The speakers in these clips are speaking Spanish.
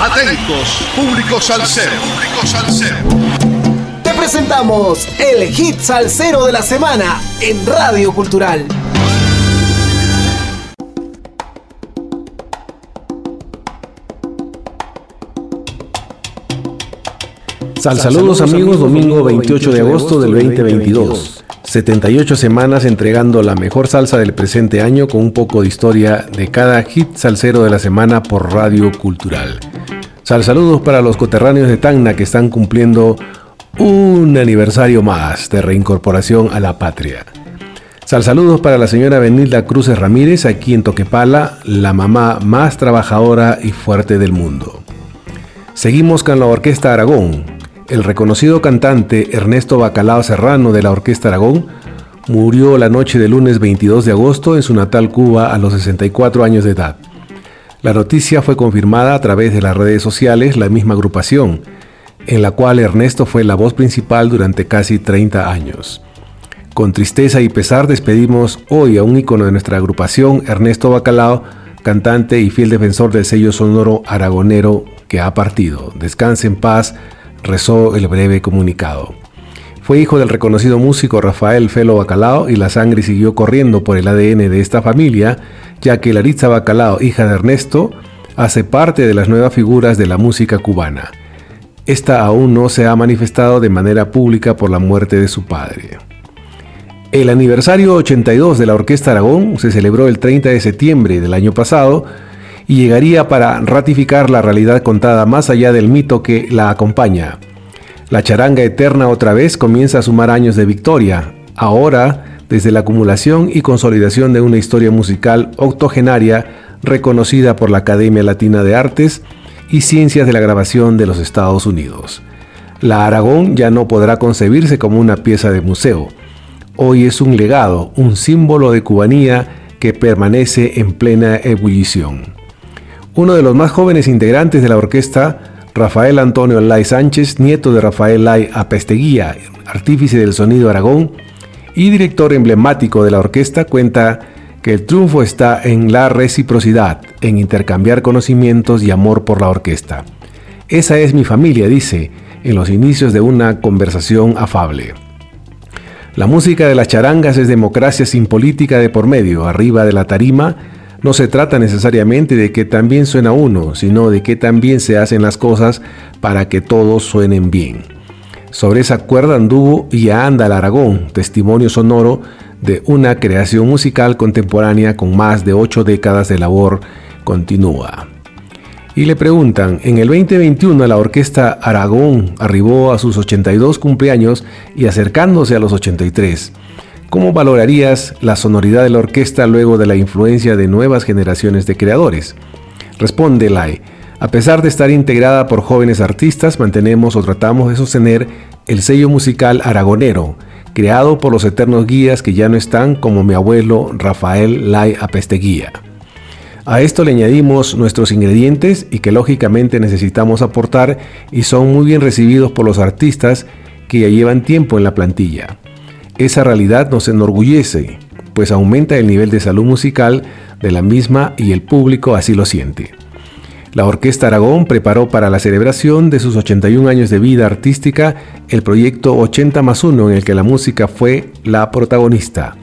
Atentos, público salsero. Público. Te presentamos el hit salsero de la semana en Radio Cultural. Sal saludos amigos, domingo 28 de agosto del 2022. 78 semanas entregando la mejor salsa del presente año con un poco de historia de cada hit salsero de la semana por Radio Cultural. Sal saludos para los coterráneos de Tacna que están cumpliendo un aniversario más de reincorporación a la patria. Sal saludos para la señora Benilda Cruces Ramírez aquí en Toquepala, la mamá más trabajadora y fuerte del mundo. Seguimos con la Orquesta Aragón, el reconocido cantante Ernesto Bacalao Serrano de la Orquesta Aragón murió la noche del lunes 22 de agosto en su natal Cuba a los 64 años de edad. La noticia fue confirmada a través de las redes sociales, la misma agrupación, en la cual Ernesto fue la voz principal durante casi 30 años. Con tristeza y pesar despedimos hoy a un ícono de nuestra agrupación, Ernesto Bacalao, cantante y fiel defensor del sello sonoro aragonero que ha partido. Descanse en paz, rezó el breve comunicado. Fue hijo del reconocido músico Rafael Felo Bacalao y la sangre siguió corriendo por el ADN de esta familia, ya que Laritza Bacalao, hija de Ernesto, hace parte de las nuevas figuras de la música cubana. Esta aún no se ha manifestado de manera pública por la muerte de su padre. El aniversario 82 de la Orquesta Aragón se celebró el 30 de septiembre del año pasado, y llegaría para ratificar la realidad contada más allá del mito que la acompaña. La charanga eterna otra vez comienza a sumar años de victoria, ahora desde la acumulación y consolidación de una historia musical octogenaria reconocida por la Academia Latina de Artes y Ciencias de la Grabación de los Estados Unidos. La Aragón ya no podrá concebirse como una pieza de museo. Hoy es un legado, un símbolo de cubanía que permanece en plena ebullición. Uno de los más jóvenes integrantes de la orquesta, Rafael Antonio Lai Sánchez, nieto de Rafael Lai Apesteguía, artífice del sonido Aragón y director emblemático de la orquesta, cuenta que el triunfo está en la reciprocidad, en intercambiar conocimientos y amor por la orquesta. Esa es mi familia, dice, en los inicios de una conversación afable. La música de las charangas es democracia sin política de por medio, arriba de la tarima, no se trata necesariamente de que también suena uno, sino de que también se hacen las cosas para que todos suenen bien. Sobre esa cuerda anduvo y anda el Aragón, testimonio sonoro de una creación musical contemporánea con más de ocho décadas de labor continúa. Y le preguntan, en el 2021 la orquesta Aragón arribó a sus 82 cumpleaños y acercándose a los 83. ¿Cómo valorarías la sonoridad de la orquesta luego de la influencia de nuevas generaciones de creadores? Responde Lai. A pesar de estar integrada por jóvenes artistas, mantenemos o tratamos de sostener el sello musical aragonero, creado por los eternos guías que ya no están como mi abuelo Rafael Lai Apesteguía. A esto le añadimos nuestros ingredientes y que lógicamente necesitamos aportar y son muy bien recibidos por los artistas que ya llevan tiempo en la plantilla. Esa realidad nos enorgullece, pues aumenta el nivel de salud musical de la misma y el público así lo siente. La Orquesta Aragón preparó para la celebración de sus 81 años de vida artística el proyecto 80 más 1 en el que la música fue la protagonista.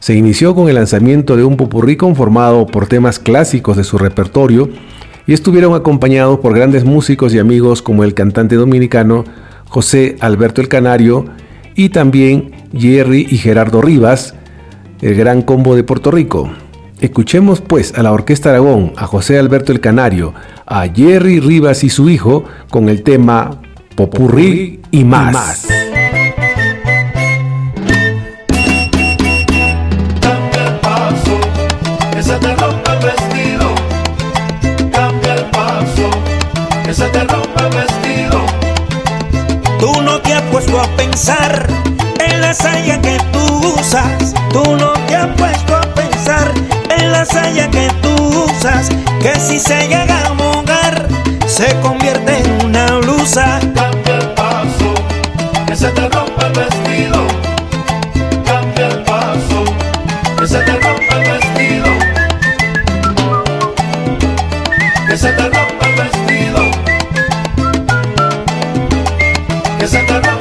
Se inició con el lanzamiento de un popurrí conformado por temas clásicos de su repertorio y estuvieron acompañados por grandes músicos y amigos como el cantante dominicano José Alberto el Canario y también Jerry y Gerardo Rivas, el gran combo de Puerto Rico. Escuchemos pues a la Orquesta Aragón, a José Alberto el Canario, a Jerry Rivas y su hijo con el tema Popurrí y más. Cambia el paso, que se te rompe el vestido. Cambia el paso, que se te rompe el vestido. Tú no te has puesto a pensar saya que tú usas, tú no te has puesto a pensar en la saya que tú usas, que si se llega a mojar se convierte en una blusa. Cambia el paso, que se te rompe el vestido. Cambia el paso, que se te rompe el vestido. Que se te rompe el vestido. Que se te rompe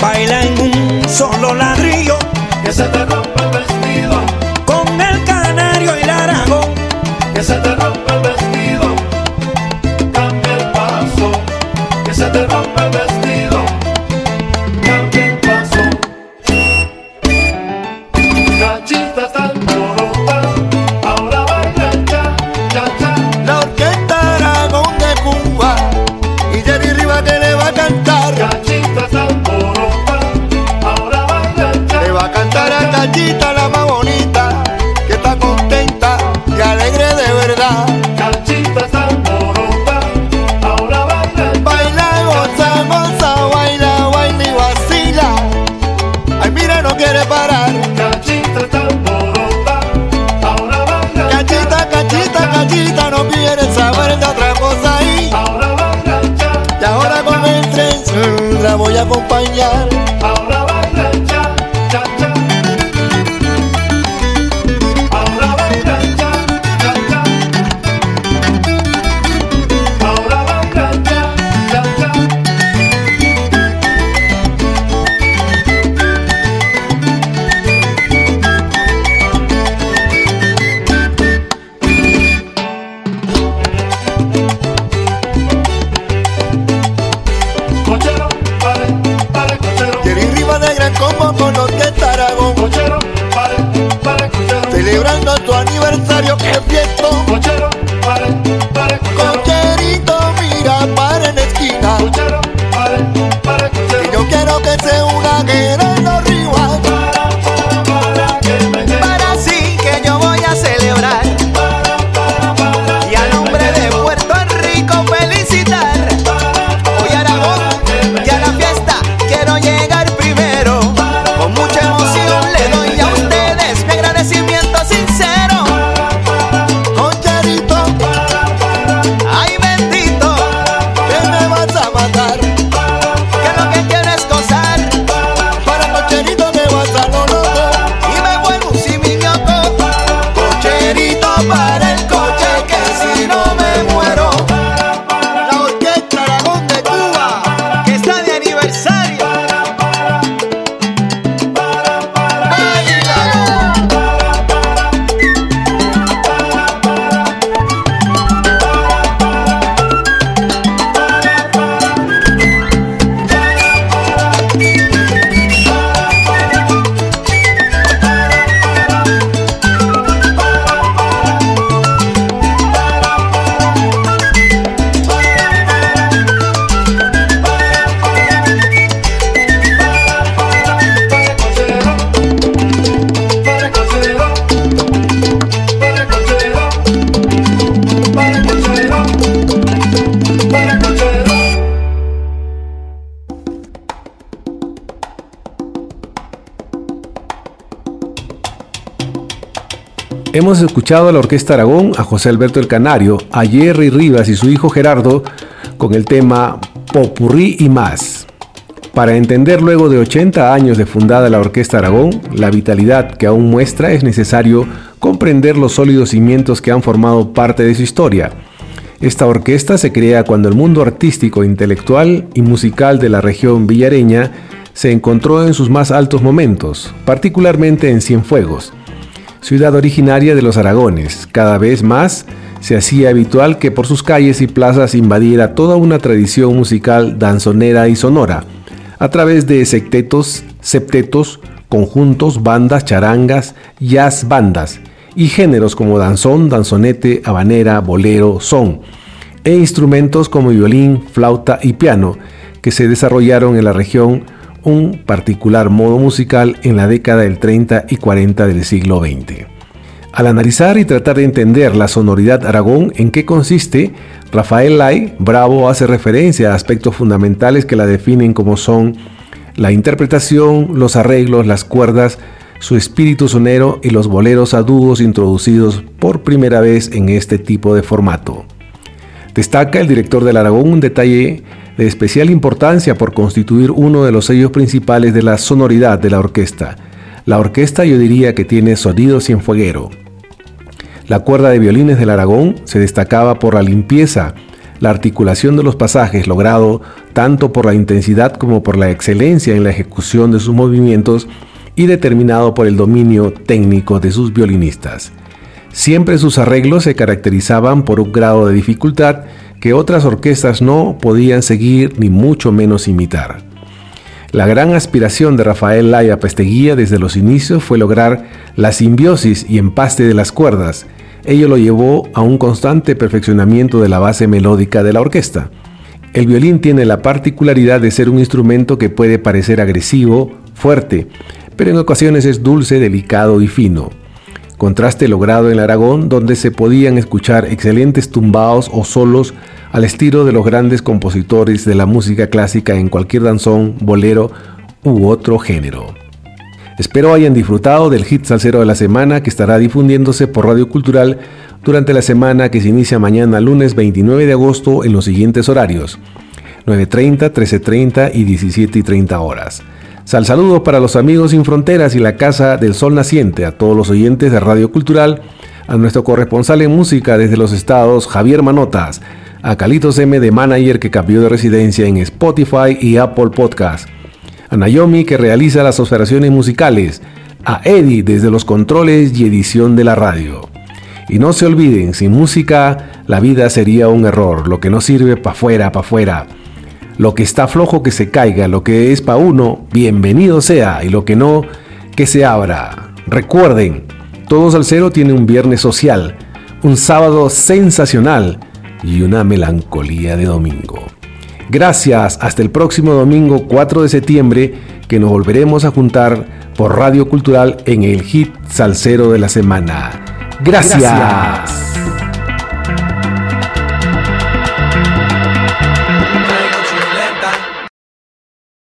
baila en un solo ladrillo, querer parar. Pare, pare, cochero. Celebrando tu aniversario, que fiesto. Cochero, Hemos escuchado a la Orquesta Aragón, a José Alberto el Canario, a Jerry Rivas y su hijo Gerardo con el tema Popurrí y más. Para entender luego de 80 años de fundada la Orquesta Aragón, la vitalidad que aún muestra es necesario comprender los sólidos cimientos que han formado parte de su historia. Esta orquesta se crea cuando el mundo artístico, intelectual y musical de la región villareña se encontró en sus más altos momentos, particularmente en Cienfuegos ciudad originaria de los Aragones. Cada vez más se hacía habitual que por sus calles y plazas invadiera toda una tradición musical danzonera y sonora, a través de sectetos, septetos, conjuntos, bandas, charangas, jazz bandas, y géneros como danzón, danzonete, habanera, bolero, son, e instrumentos como violín, flauta y piano, que se desarrollaron en la región un particular modo musical en la década del 30 y 40 del siglo XX. Al analizar y tratar de entender la sonoridad Aragón en qué consiste, Rafael Lai Bravo hace referencia a aspectos fundamentales que la definen como son la interpretación, los arreglos, las cuerdas, su espíritu sonero y los boleros a dúos introducidos por primera vez en este tipo de formato. Destaca el director del Aragón un detalle de especial importancia por constituir uno de los sellos principales de la sonoridad de la orquesta. La orquesta yo diría que tiene sonido cienfueguero. La cuerda de violines del Aragón se destacaba por la limpieza, la articulación de los pasajes logrado tanto por la intensidad como por la excelencia en la ejecución de sus movimientos y determinado por el dominio técnico de sus violinistas. Siempre sus arreglos se caracterizaban por un grado de dificultad que otras orquestas no podían seguir ni mucho menos imitar. La gran aspiración de Rafael Laya Pesteguía desde los inicios fue lograr la simbiosis y empaste de las cuerdas. Ello lo llevó a un constante perfeccionamiento de la base melódica de la orquesta. El violín tiene la particularidad de ser un instrumento que puede parecer agresivo, fuerte, pero en ocasiones es dulce, delicado y fino. Contraste logrado en Aragón, donde se podían escuchar excelentes tumbaos o solos al estilo de los grandes compositores de la música clásica en cualquier danzón, bolero u otro género. Espero hayan disfrutado del hit salsero de la semana que estará difundiéndose por Radio Cultural durante la semana que se inicia mañana lunes 29 de agosto en los siguientes horarios 9.30, 13.30 y 17.30 horas. Sal saludo para los amigos sin fronteras y la Casa del Sol Naciente, a todos los oyentes de Radio Cultural, a nuestro corresponsal en música desde los estados, Javier Manotas, a Calitos M de Manager que cambió de residencia en Spotify y Apple Podcast, a Naomi que realiza las operaciones musicales, a Eddie desde los controles y edición de la radio. Y no se olviden, sin música la vida sería un error, lo que no sirve pa' fuera, pa' fuera. Lo que está flojo que se caiga, lo que es pa' uno, bienvenido sea, y lo que no, que se abra. Recuerden, Todos al Cero tiene un viernes social, un sábado sensacional y una melancolía de domingo. Gracias, hasta el próximo domingo 4 de septiembre que nos volveremos a juntar por Radio Cultural en el hit salsero de la semana. Gracias.